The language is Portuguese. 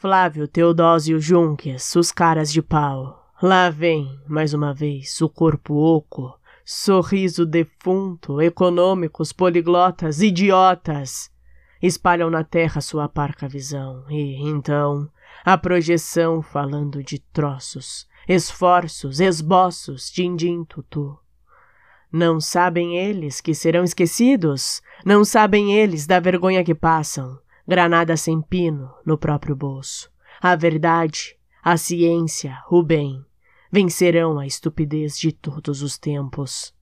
Flávio Teodósio Junques, os caras de pau. Lá vem, mais uma vez, o corpo oco, sorriso defunto, econômicos, poliglotas, idiotas. Espalham na terra sua parca visão, e, então, a projeção falando de troços, esforços, esboços, din-din tutu. Não sabem eles que serão esquecidos? Não sabem eles da vergonha que passam? Granada sem pino no próprio bolso. A verdade, a ciência, o bem vencerão a estupidez de todos os tempos.